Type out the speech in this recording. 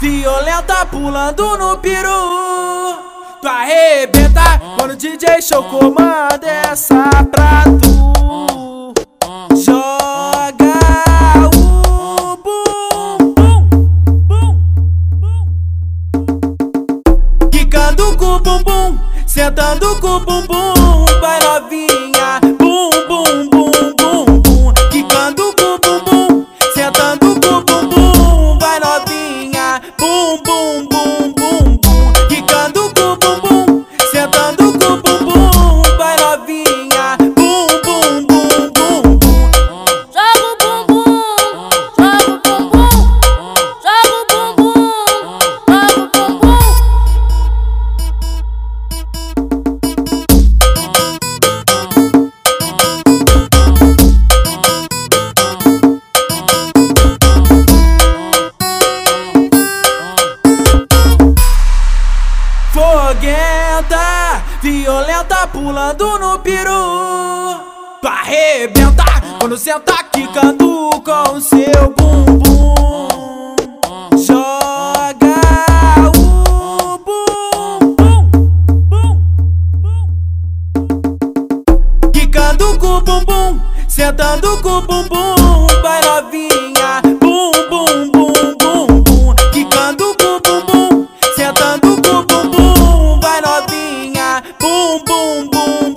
violenta pulando no peru. Tu arrebenta quando o DJ Show comanda essa pra tu. Joga o bum, bum, bum, bum. Quicando com o bumbum, sentando com o bumbum, vai novinha. Bum, bum, bum. Violenta pulando no peru. Tu arrebenta quando senta quicando com seu bumbum. Joga o bum, bum, bum, bum. Quicando com o bumbum, sentando com o bumbum. boom, boom.